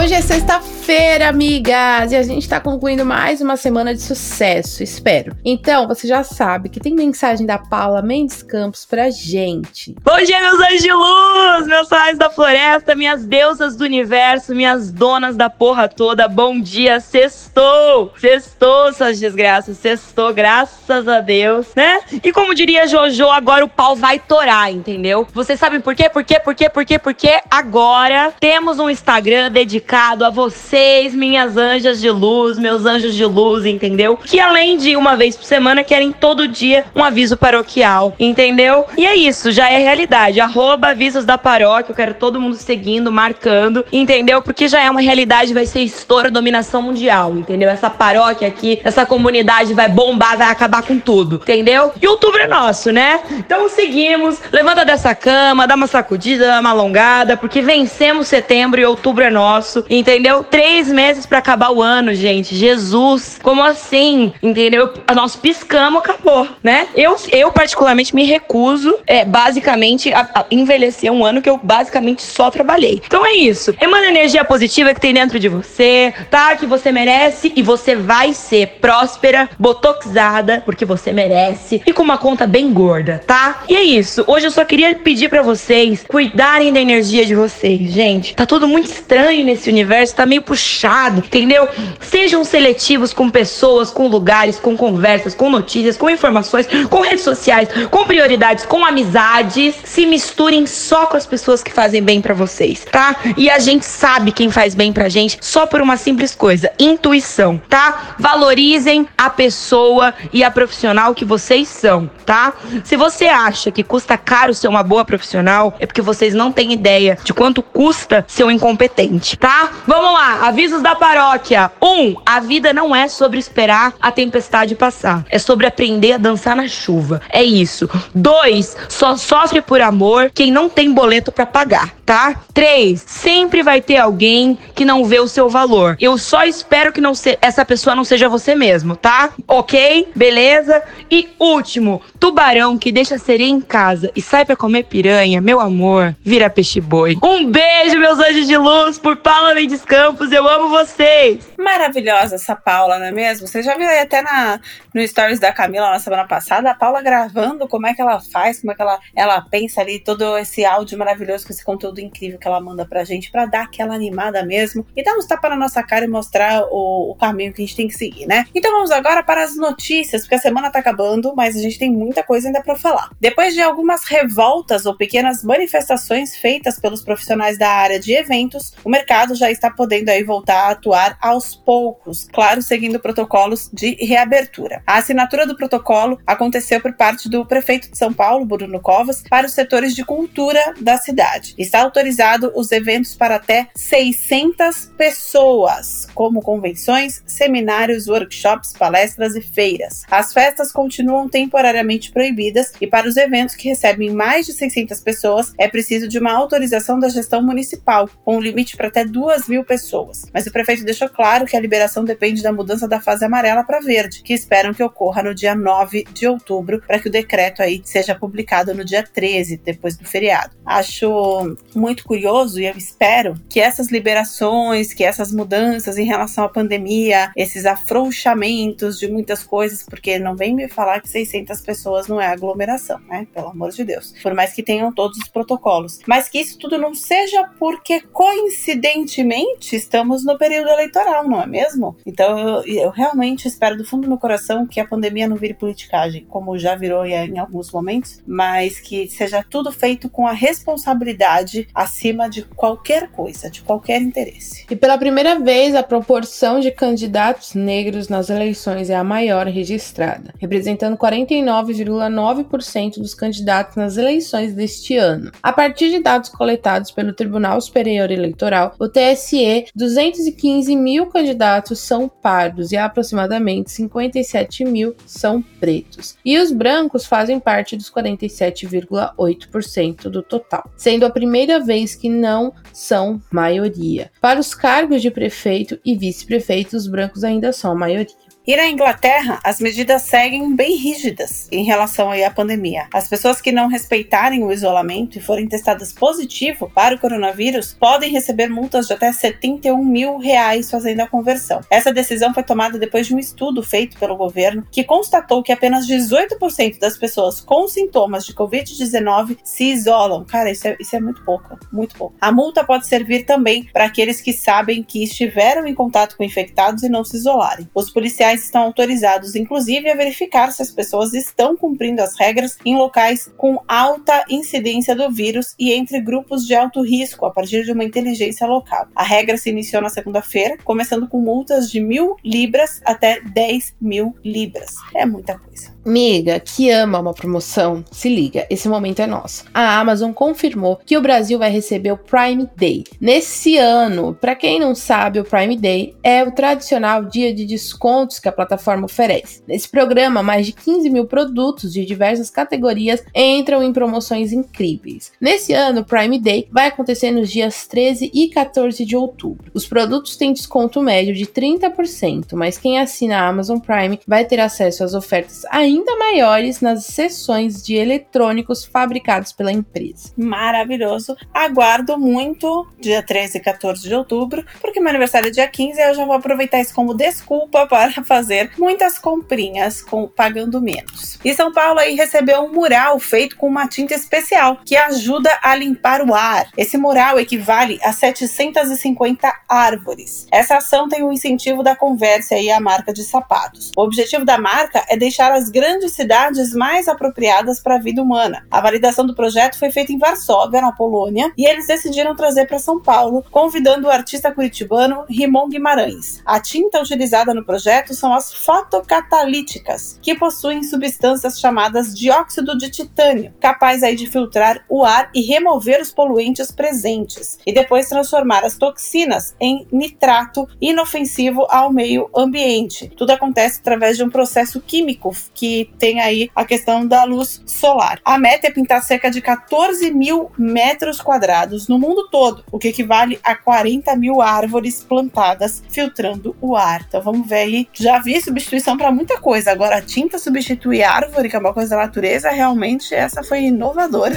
Hoje é sexta-feira Sexta-feira, amigas! E a gente tá concluindo mais uma semana de sucesso, espero. Então, você já sabe que tem mensagem da Paula Mendes Campos pra gente. Bom dia, meus anjos de luz, meus raios da floresta, minhas deusas do universo, minhas donas da porra toda. Bom dia, sextou! Sextou, suas desgraças, sextou, graças a Deus, né? E como diria Jojo, agora o pau vai torar, entendeu? Vocês sabem por quê? Por quê? Por quê? Por quê? Porque agora temos um Instagram dedicado a você vocês, minhas anjas de luz, meus anjos de luz, entendeu? Que além de uma vez por semana, querem todo dia um aviso paroquial, entendeu? E é isso, já é realidade. Arroba avisos da paróquia, eu quero todo mundo seguindo, marcando, entendeu? Porque já é uma realidade, vai ser estoura, dominação mundial, entendeu? Essa paróquia aqui, essa comunidade vai bombar, vai acabar com tudo, entendeu? E outubro é nosso, né? Então seguimos, levanta dessa cama, dá uma sacudida, dá uma alongada, porque vencemos setembro e outubro é nosso, entendeu? Três Três meses para acabar o ano, gente. Jesus, como assim? Entendeu? Nós piscamos, acabou, né? Eu, eu particularmente, me recuso, é, basicamente, a, a envelhecer um ano que eu basicamente só trabalhei. Então é isso. Emana energia positiva que tem dentro de você, tá? Que você merece e você vai ser próspera, botoxada, porque você merece, e com uma conta bem gorda, tá? E é isso. Hoje eu só queria pedir para vocês cuidarem da energia de vocês, gente. Tá tudo muito estranho nesse universo, tá meio puxado puxado, entendeu? Sejam seletivos com pessoas, com lugares, com conversas, com notícias, com informações, com redes sociais, com prioridades, com amizades. Se misturem só com as pessoas que fazem bem para vocês, tá? E a gente sabe quem faz bem pra gente só por uma simples coisa: intuição, tá? Valorizem a pessoa e a profissional que vocês são, tá? Se você acha que custa caro ser uma boa profissional, é porque vocês não têm ideia de quanto custa ser um incompetente, tá? Vamos lá, Avisos da paróquia. Um, a vida não é sobre esperar a tempestade passar. É sobre aprender a dançar na chuva. É isso. Dois, só sofre por amor quem não tem boleto para pagar, tá? Três, sempre vai ter alguém que não vê o seu valor. Eu só espero que não se... essa pessoa não seja você mesmo, tá? Ok? Beleza? E último, tubarão que deixa sereia em casa e sai para comer piranha, meu amor, vira peixe boi. Um beijo, meus anjos de luz, por Paula Mendes Campos. Eu eu amo vocês! Maravilhosa essa Paula, não é mesmo? Você já viu aí até na, no Stories da Camila na semana passada, a Paula gravando como é que ela faz, como é que ela, ela pensa ali, todo esse áudio maravilhoso, com esse conteúdo incrível que ela manda pra gente, pra dar aquela animada mesmo e dar uns tapas na nossa cara e mostrar o, o caminho que a gente tem que seguir, né? Então vamos agora para as notícias, porque a semana tá acabando, mas a gente tem muita coisa ainda para falar. Depois de algumas revoltas ou pequenas manifestações feitas pelos profissionais da área de eventos, o mercado já está podendo aí voltar a atuar aos poucos, claro, seguindo protocolos de reabertura. A assinatura do protocolo aconteceu por parte do prefeito de São Paulo, Bruno Covas, para os setores de cultura da cidade. Está autorizado os eventos para até 600 pessoas, como convenções, seminários, workshops, palestras e feiras. As festas continuam temporariamente proibidas e para os eventos que recebem mais de 600 pessoas é preciso de uma autorização da gestão municipal, com um limite para até 2 mil pessoas. Mas o prefeito deixou claro que a liberação depende da mudança da fase amarela para verde, que esperam que ocorra no dia 9 de outubro, para que o decreto aí seja publicado no dia 13, depois do feriado. Acho muito curioso e eu espero que essas liberações, que essas mudanças em relação à pandemia, esses afrouxamentos de muitas coisas, porque não vem me falar que 600 pessoas não é aglomeração, né? Pelo amor de Deus. Por mais que tenham todos os protocolos, mas que isso tudo não seja porque coincidentemente estamos no período eleitoral, não é mesmo? Então eu, eu, realmente espero do fundo do meu coração que a pandemia não vire politicagem, como já virou em alguns momentos, mas que seja tudo feito com a responsabilidade saúde acima de qualquer coisa, de qualquer interesse. E pela primeira vez, a proporção de candidatos negros nas eleições é a maior registrada, representando 49,9% dos candidatos nas eleições deste ano. A partir de dados coletados pelo Tribunal Superior Eleitoral, o TSE, 215 mil candidatos são pardos e aproximadamente 57 mil são pretos. E os brancos fazem parte dos 47,8% do total, sendo a primeira vez que não são maioria. Para os cargos de prefeito e vice-prefeito, os brancos ainda são a maioria. E na Inglaterra, as medidas seguem bem rígidas em relação à pandemia. As pessoas que não respeitarem o isolamento e forem testadas positivo para o coronavírus podem receber multas de até 71 mil reais fazendo a conversão. Essa decisão foi tomada depois de um estudo feito pelo governo que constatou que apenas 18% das pessoas com sintomas de Covid-19 se isolam. Cara, isso é, isso é muito pouco, muito pouco. A multa pode servir também para aqueles que sabem que estiveram em contato com infectados e não se isolarem. Os policiais estão autorizados, inclusive, a verificar se as pessoas estão cumprindo as regras em locais com alta incidência do vírus e entre grupos de alto risco, a partir de uma inteligência local. A regra se iniciou na segunda-feira, começando com multas de mil libras até 10 mil libras. É muita coisa. Miga, que ama uma promoção, se liga, esse momento é nosso. A Amazon confirmou que o Brasil vai receber o Prime Day. Nesse ano, para quem não sabe, o Prime Day é o tradicional dia de descontos que a plataforma oferece. Nesse programa, mais de 15 mil produtos de diversas categorias entram em promoções incríveis. Nesse ano, o Prime Day vai acontecer nos dias 13 e 14 de outubro. Os produtos têm desconto médio de 30%, mas quem assina a Amazon Prime vai ter acesso às ofertas ainda ainda maiores nas seções de eletrônicos fabricados pela empresa. Maravilhoso. Aguardo muito dia 13 e 14 de outubro, porque meu aniversário é dia 15 e eu já vou aproveitar isso como desculpa para fazer muitas comprinhas com pagando menos. E São Paulo aí recebeu um mural feito com uma tinta especial que ajuda a limpar o ar. Esse mural equivale a 750 árvores. Essa ação tem o incentivo da Converse e a marca de sapatos. O objetivo da marca é deixar as grandes cidades mais apropriadas para a vida humana. A validação do projeto foi feita em Varsóvia, na Polônia, e eles decidiram trazer para São Paulo, convidando o artista curitibano Rimon Guimarães. A tinta utilizada no projeto são as fotocatalíticas, que possuem substâncias chamadas dióxido de titânio, capaz aí de filtrar o ar e remover os poluentes presentes, e depois transformar as toxinas em nitrato inofensivo ao meio ambiente. Tudo acontece através de um processo químico que tem aí a questão da luz solar. A meta é pintar cerca de 14 mil metros quadrados no mundo todo, o que equivale a 40 mil árvores plantadas filtrando o ar. Então vamos ver aí. Já vi substituição para muita coisa. Agora, a tinta substituir árvore, que é uma coisa da natureza, realmente essa foi inovadora.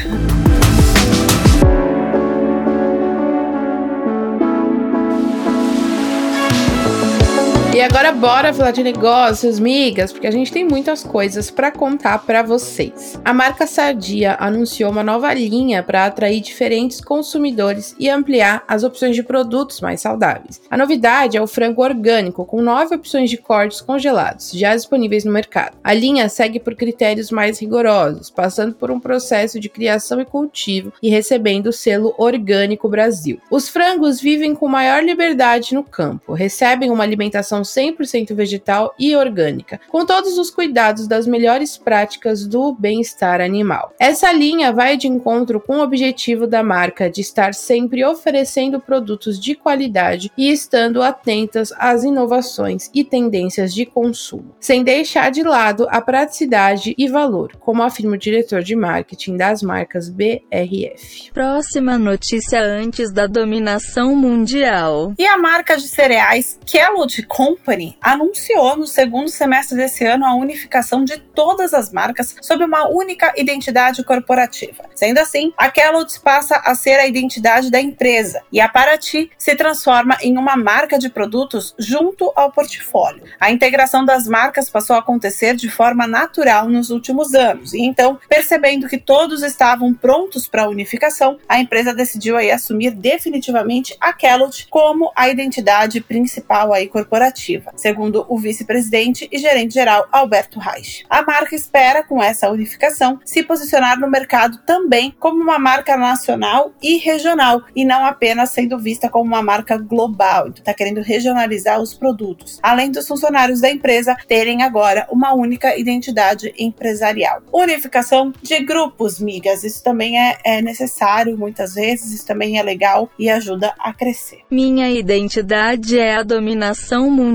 E agora bora falar de negócios, migas, porque a gente tem muitas coisas para contar para vocês. A marca Sadia anunciou uma nova linha para atrair diferentes consumidores e ampliar as opções de produtos mais saudáveis. A novidade é o frango orgânico, com nove opções de cortes congelados, já disponíveis no mercado. A linha segue por critérios mais rigorosos, passando por um processo de criação e cultivo e recebendo o selo Orgânico Brasil. Os frangos vivem com maior liberdade no campo, recebem uma alimentação 100% vegetal e orgânica, com todos os cuidados das melhores práticas do bem-estar animal. Essa linha vai de encontro com o objetivo da marca de estar sempre oferecendo produtos de qualidade e estando atentas às inovações e tendências de consumo, sem deixar de lado a praticidade e valor, como afirma o diretor de marketing das marcas BRF. Próxima notícia antes da dominação mundial. E a marca de cereais Kellogg Company anunciou no segundo semestre desse ano a unificação de todas as marcas sob uma única identidade corporativa. Sendo assim, a Kellogg's passa a ser a identidade da empresa e a Paraty se transforma em uma marca de produtos junto ao portfólio. A integração das marcas passou a acontecer de forma natural nos últimos anos e então, percebendo que todos estavam prontos para a unificação, a empresa decidiu aí assumir definitivamente a Kellogg como a identidade principal aí corporativa segundo o vice-presidente e gerente-geral Alberto Reich. A marca espera, com essa unificação, se posicionar no mercado também como uma marca nacional e regional, e não apenas sendo vista como uma marca global. Então, está querendo regionalizar os produtos, além dos funcionários da empresa terem agora uma única identidade empresarial. Unificação de grupos, migas, isso também é, é necessário muitas vezes, isso também é legal e ajuda a crescer. Minha identidade é a dominação mundial,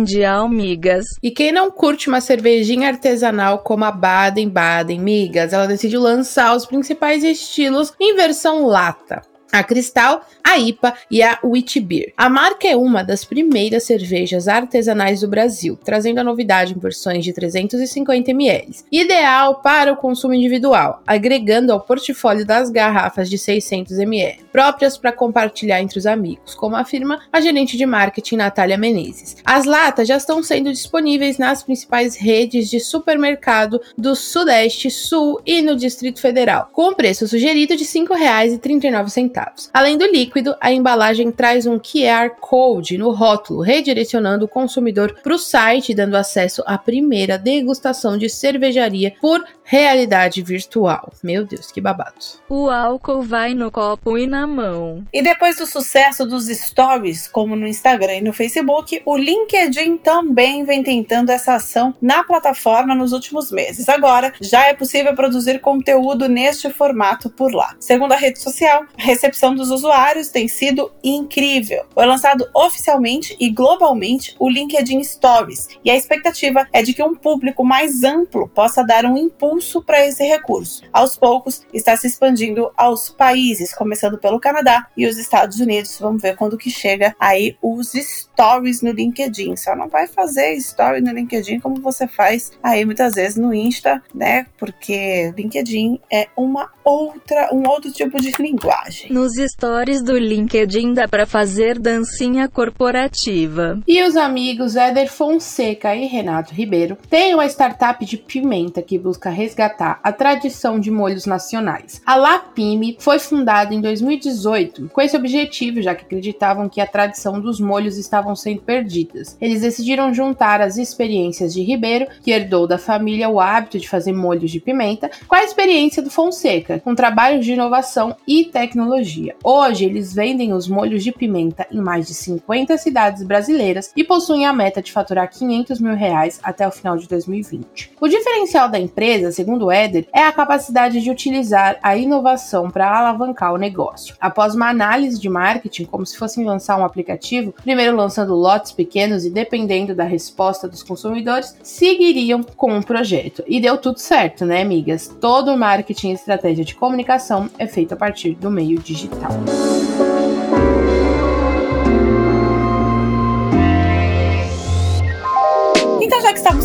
migas. E quem não curte uma cervejinha artesanal como a Baden Baden, migas, ela decidiu lançar os principais estilos em versão lata a Cristal, a IPA e a Witbier. A marca é uma das primeiras cervejas artesanais do Brasil, trazendo a novidade em versões de 350 ml, ideal para o consumo individual, agregando ao portfólio das garrafas de 600 ml, próprias para compartilhar entre os amigos, como afirma a gerente de marketing Natália Menezes. As latas já estão sendo disponíveis nas principais redes de supermercado do Sudeste, Sul e no Distrito Federal, com o preço sugerido de R$ 5,39 centavos. Além do líquido, a embalagem traz um QR Code no rótulo, redirecionando o consumidor para o site, dando acesso à primeira degustação de cervejaria por realidade virtual. Meu Deus, que babado. O álcool vai no copo e na mão. E depois do sucesso dos stories, como no Instagram e no Facebook, o LinkedIn também vem tentando essa ação na plataforma nos últimos meses. Agora, já é possível produzir conteúdo neste formato por lá. Segundo a rede social, recepção dos usuários tem sido incrível. Foi lançado oficialmente e globalmente o LinkedIn Stories, e a expectativa é de que um público mais amplo possa dar um impulso para esse recurso. Aos poucos, está se expandindo aos países, começando pelo Canadá e os Estados Unidos. Vamos ver quando que chega aí os stories no LinkedIn. Só não vai fazer story no LinkedIn como você faz aí muitas vezes no Insta, né? Porque LinkedIn é uma outra, um outro tipo de linguagem. Nos stories do LinkedIn dá para fazer dancinha corporativa. E os amigos Éder Fonseca e Renato Ribeiro têm uma startup de pimenta que busca resgatar a tradição de molhos nacionais. A Lapime foi fundada em 2018 com esse objetivo, já que acreditavam que a tradição dos molhos estavam sendo perdidas. Eles decidiram juntar as experiências de Ribeiro, que herdou da família o hábito de fazer molhos de pimenta, com a experiência do Fonseca, com trabalhos de inovação e tecnologia. Hoje, eles vendem os molhos de pimenta em mais de 50 cidades brasileiras e possuem a meta de faturar 500 mil reais até o final de 2020. O diferencial da empresa, segundo Éder, é a capacidade de utilizar a inovação para alavancar o negócio. Após uma análise de marketing, como se fossem lançar um aplicativo, primeiro lançando lotes pequenos e dependendo da resposta dos consumidores, seguiriam com o projeto. E deu tudo certo, né, amigas? Todo marketing e estratégia de comunicação é feito a partir do meio digital.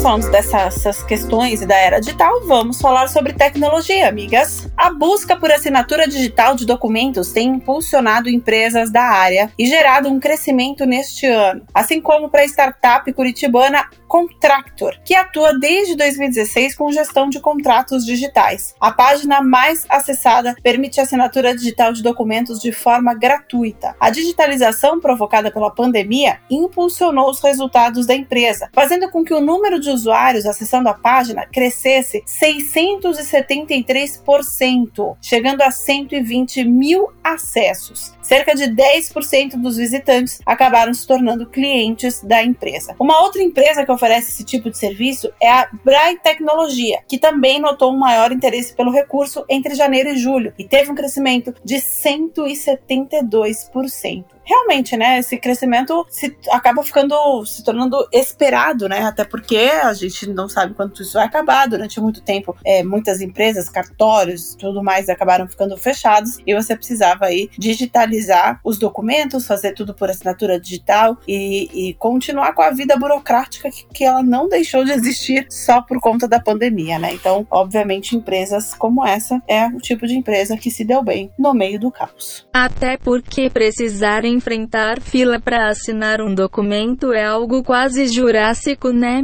Falando dessas questões e da era digital, vamos falar sobre tecnologia, amigas. A busca por assinatura digital de documentos tem impulsionado empresas da área e gerado um crescimento neste ano, assim como para a startup curitibana Contractor, que atua desde 2016 com gestão de contratos digitais. A página mais acessada permite assinatura digital de documentos de forma gratuita. A digitalização provocada pela pandemia impulsionou os resultados da empresa, fazendo com que o número de usuários acessando a página crescesse 673%, chegando a 120 mil acessos. Cerca de 10% dos visitantes acabaram se tornando clientes da empresa. Uma outra empresa que oferece esse tipo de serviço é a Brai Tecnologia, que também notou um maior interesse pelo recurso entre janeiro e julho e teve um crescimento de 172% realmente, né, esse crescimento se, acaba ficando, se tornando esperado, né, até porque a gente não sabe quanto isso vai acabar. Durante muito tempo, é, muitas empresas, cartórios, tudo mais, acabaram ficando fechados e você precisava aí digitalizar os documentos, fazer tudo por assinatura digital e, e continuar com a vida burocrática que, que ela não deixou de existir só por conta da pandemia, né? Então, obviamente, empresas como essa é o tipo de empresa que se deu bem no meio do caos. Até porque precisarem enfrentar fila para assinar um documento é algo quase jurássico, né,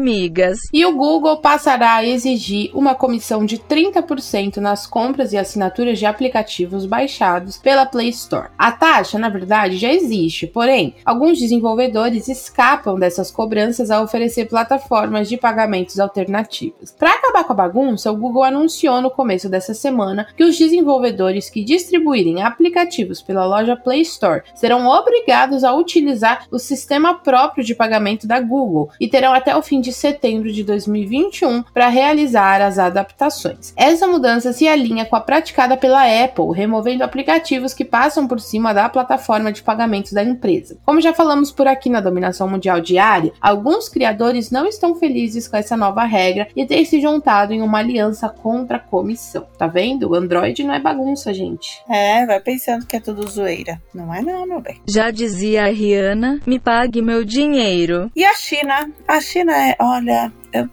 E o Google passará a exigir uma comissão de 30% nas compras e assinaturas de aplicativos baixados pela Play Store. A taxa, na verdade, já existe, porém, alguns desenvolvedores escapam dessas cobranças ao oferecer plataformas de pagamentos alternativas. Para acabar com a bagunça, o Google anunciou no começo dessa semana que os desenvolvedores que distribuírem aplicativos pela loja Play Store serão obrigados a utilizar o sistema próprio de pagamento da Google e terão até o fim de setembro de 2021 para realizar as adaptações. Essa mudança se alinha com a praticada pela Apple, removendo aplicativos que passam por cima da plataforma de pagamentos da empresa. Como já falamos por aqui na dominação mundial diária, alguns criadores não estão felizes com essa nova regra e têm se juntado em uma aliança contra a comissão. Tá vendo? O Android não é bagunça, gente. É, vai pensando que é tudo zoeira. Não é não, meu bem. Já dizia a Rihanna, me pague meu dinheiro. E a China? A China é, olha, eu,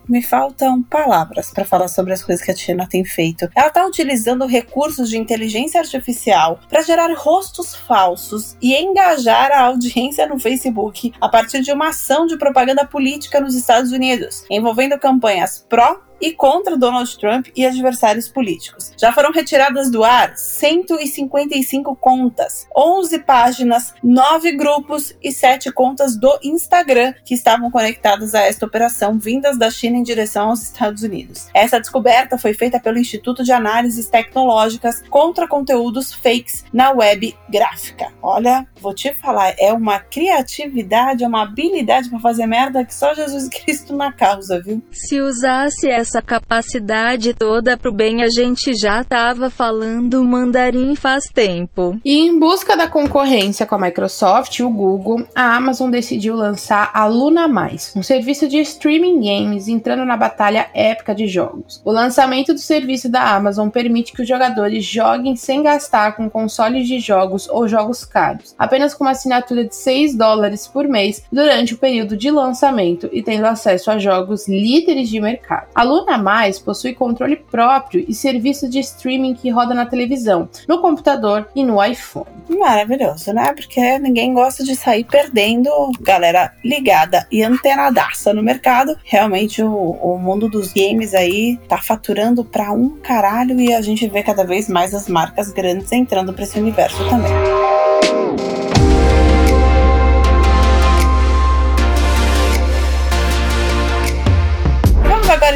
me faltam palavras para falar sobre as coisas que a China tem feito. Ela está utilizando recursos de inteligência artificial para gerar rostos falsos e engajar a audiência no Facebook a partir de uma ação de propaganda política nos Estados Unidos, envolvendo campanhas pró e contra Donald Trump e adversários políticos. Já foram retiradas do ar 155 contas, 11 páginas, 9 grupos e 7 contas do Instagram que estavam conectadas a esta operação vindas da China em direção aos Estados Unidos. Essa descoberta foi feita pelo Instituto de Análises Tecnológicas contra conteúdos fakes na web gráfica. Olha, vou te falar, é uma criatividade, é uma habilidade para fazer merda que só Jesus Cristo na causa, viu? Se usasse essa capacidade toda pro bem, a gente já tava falando mandarim faz tempo. E em busca da concorrência com a Microsoft e o Google, a Amazon decidiu lançar a Luna Mais, um serviço de streaming entrando na batalha épica de jogos. O lançamento do serviço da Amazon permite que os jogadores joguem sem gastar com consoles de jogos ou jogos caros, apenas com uma assinatura de 6 dólares por mês durante o período de lançamento e tendo acesso a jogos líderes de mercado. A Luna Mais possui controle próprio e serviço de streaming que roda na televisão, no computador e no iPhone. Maravilhoso, né? Porque ninguém gosta de sair perdendo galera ligada e antenadaça no mercado. Realmente o, o mundo dos games aí tá faturando pra um caralho e a gente vê cada vez mais as marcas grandes entrando pra esse universo também.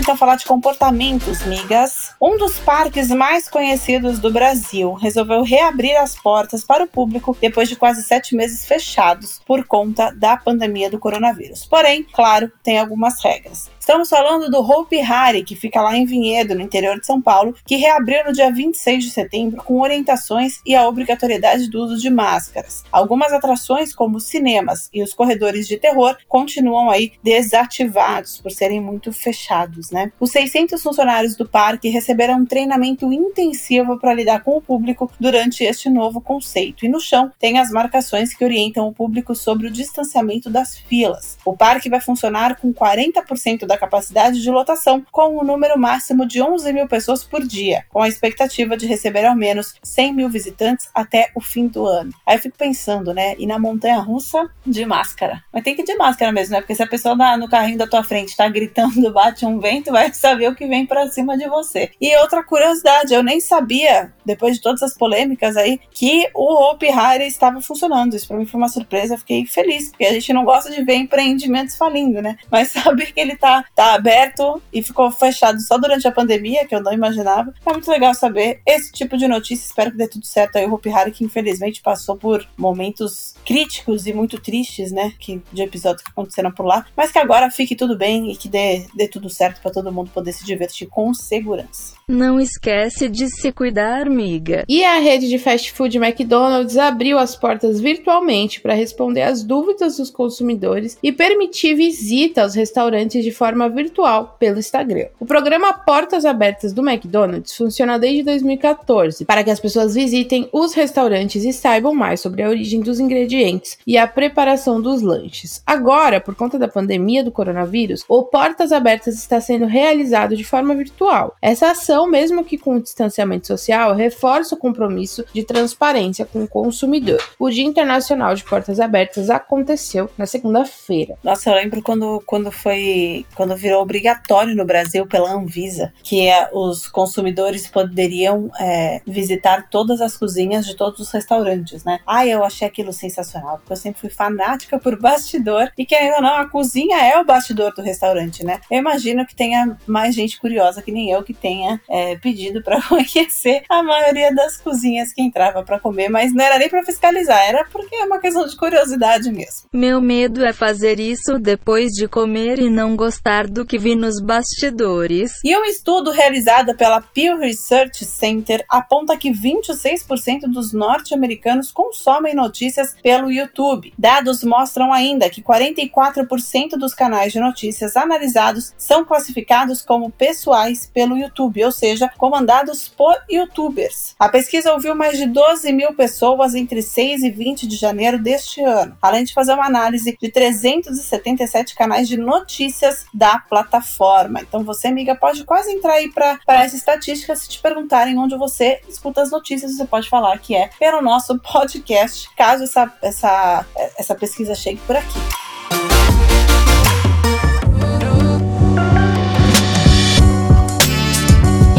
Então falar de comportamentos, migas. Um dos parques mais conhecidos do Brasil resolveu reabrir as portas para o público depois de quase sete meses fechados por conta da pandemia do coronavírus. Porém, claro, tem algumas regras. Estamos falando do Hope Hari, que fica lá em Vinhedo, no interior de São Paulo, que reabriu no dia 26 de setembro com orientações e a obrigatoriedade do uso de máscaras. Algumas atrações, como cinemas e os corredores de terror, continuam aí desativados por serem muito fechados, né? Os 600 funcionários do parque receberam um treinamento intensivo para lidar com o público durante este novo conceito. E no chão tem as marcações que orientam o público sobre o distanciamento das filas. O parque vai funcionar com 40% da capacidade de lotação, com um número máximo de 11 mil pessoas por dia, com a expectativa de receber ao menos 100 mil visitantes até o fim do ano. Aí eu fico pensando, né? E na montanha russa, de máscara. Mas tem que ir de máscara mesmo, né? Porque se a pessoa no carrinho da tua frente tá gritando, bate um vento, vai saber o que vem para cima de você. E outra curiosidade, eu nem sabia, depois de todas as polêmicas aí, que o Hope Hire estava funcionando. Isso pra mim foi uma surpresa, eu fiquei feliz, porque a gente não gosta de ver empreendimentos falindo, né? Mas saber que ele tá tá, aberto e ficou fechado só durante a pandemia, que eu não imaginava. É muito legal saber esse tipo de notícia. Espero que dê tudo certo aí. O Hopi Hari, que infelizmente passou por momentos críticos e muito tristes, né? Que, de episódios que aconteceram por lá. Mas que agora fique tudo bem e que dê, dê tudo certo para todo mundo poder se divertir com segurança. Não esquece de se cuidar, amiga. E a rede de fast food McDonald's abriu as portas virtualmente para responder às dúvidas dos consumidores e permitir visita aos restaurantes de forma virtual pelo Instagram. O programa Portas Abertas do McDonald's funciona desde 2014 para que as pessoas visitem os restaurantes e saibam mais sobre a origem dos ingredientes e a preparação dos lanches. Agora, por conta da pandemia do coronavírus, o Portas Abertas está sendo realizado de forma virtual. Essa ação, mesmo que com distanciamento social, reforça o compromisso de transparência com o consumidor. O Dia Internacional de Portas Abertas aconteceu na segunda-feira. Nossa, eu lembro quando, quando foi quando virou obrigatório no Brasil pela Anvisa que é, os consumidores poderiam é, visitar todas as cozinhas de todos os restaurantes, né? Ah, eu achei aquilo sensacional, porque eu sempre fui fanática por bastidor e que não, a cozinha é o bastidor do restaurante, né? Eu imagino que tenha mais gente curiosa que nem eu que tenha é, pedido para conhecer a maioria das cozinhas que entrava para comer, mas não era nem para fiscalizar, era porque é uma questão de curiosidade mesmo. Meu medo é fazer isso depois de comer e não gostar do que vi nos bastidores. E um estudo realizado pela Pew Research Center aponta que 26% dos norte-americanos consomem notícias pelo YouTube. Dados mostram ainda que 44% dos canais de notícias analisados são classificados como pessoais pelo YouTube, ou seja, comandados por youtubers. A pesquisa ouviu mais de 12 mil pessoas entre 6 e 20 de janeiro deste ano, além de fazer uma análise de 377 canais de notícias da plataforma. Então você, amiga, pode quase entrar aí para essa estatística se te perguntarem onde você escuta as notícias, você pode falar que é pelo nosso podcast, caso essa, essa, essa pesquisa chegue por aqui.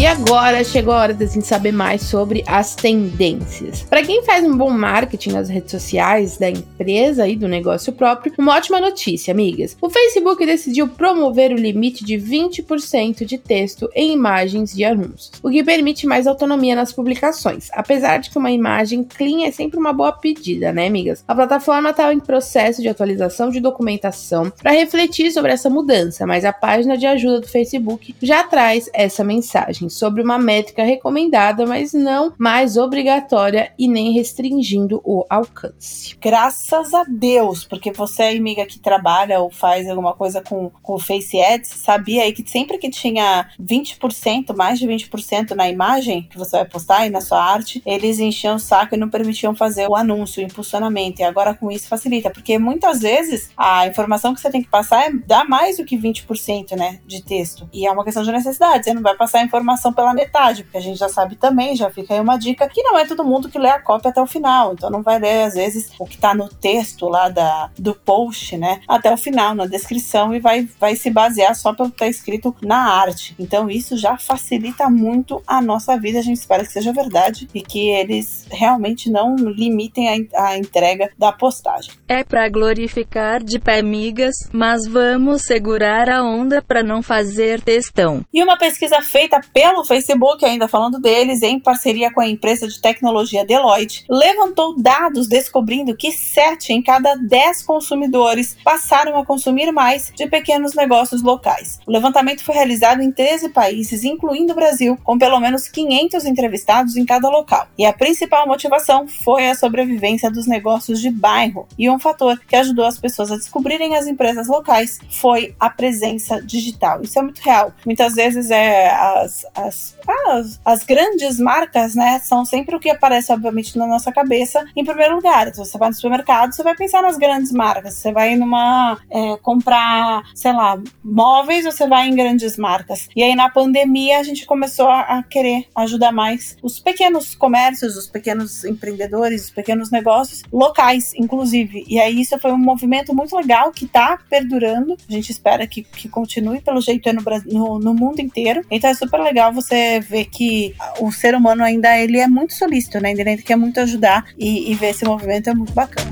E agora chegou a hora da gente saber mais sobre as tendências. Para quem faz um bom marketing nas redes sociais da empresa e do negócio próprio, uma ótima notícia, amigas. O Facebook decidiu promover o limite de 20% de texto em imagens de anúncios, o que permite mais autonomia nas publicações. Apesar de que uma imagem clean é sempre uma boa pedida, né, amigas? A plataforma está em processo de atualização de documentação para refletir sobre essa mudança, mas a página de ajuda do Facebook já traz essa mensagem sobre uma métrica recomendada, mas não mais obrigatória e nem restringindo o alcance. Graças a Deus, porque você, amiga que trabalha ou faz alguma coisa com, o Face Ads, sabia aí que sempre que tinha 20%, mais de 20% na imagem que você vai postar aí na sua arte, eles enchiam o saco e não permitiam fazer o anúncio, o impulsionamento. E agora com isso facilita, porque muitas vezes a informação que você tem que passar é, dá mais do que 20%, né, de texto. E é uma questão de necessidade, você não vai passar informação informação pela metade, porque a gente já sabe também, já fica aí uma dica, que não é todo mundo que lê a cópia até o final. Então não vai ler, às vezes, o que tá no texto lá da, do post, né? Até o final, na descrição, e vai, vai se basear só pelo que tá escrito na arte. Então isso já facilita muito a nossa vida. A gente espera que seja verdade e que eles realmente não limitem a, a entrega da postagem. É para glorificar de pé migas, mas vamos segurar a onda para não fazer textão. E uma pesquisa feita pela pelo Facebook, ainda falando deles, em parceria com a empresa de tecnologia Deloitte, levantou dados descobrindo que 7 em cada 10 consumidores passaram a consumir mais de pequenos negócios locais. O levantamento foi realizado em 13 países, incluindo o Brasil, com pelo menos 500 entrevistados em cada local. E a principal motivação foi a sobrevivência dos negócios de bairro. E um fator que ajudou as pessoas a descobrirem as empresas locais foi a presença digital. Isso é muito real. Muitas vezes é as, as, as, as, grandes marcas, né, são sempre o que aparece, obviamente, na nossa cabeça em primeiro lugar. Então, você vai no supermercado, você vai pensar nas grandes marcas. Você vai numa. É, comprar, sei lá, móveis, você vai em grandes marcas. E aí, na pandemia, a gente começou a, a querer ajudar mais os pequenos comércios, os pequenos empreendedores, os pequenos negócios locais, inclusive. E aí, isso foi um movimento muito legal que está perdurando. A gente espera que, que continue, pelo jeito, é no, no, no mundo inteiro. Então, é super legal legal você ver que o ser humano ainda ele é muito solícito, né? Ainda quer muito ajudar e, e ver esse movimento é muito bacana.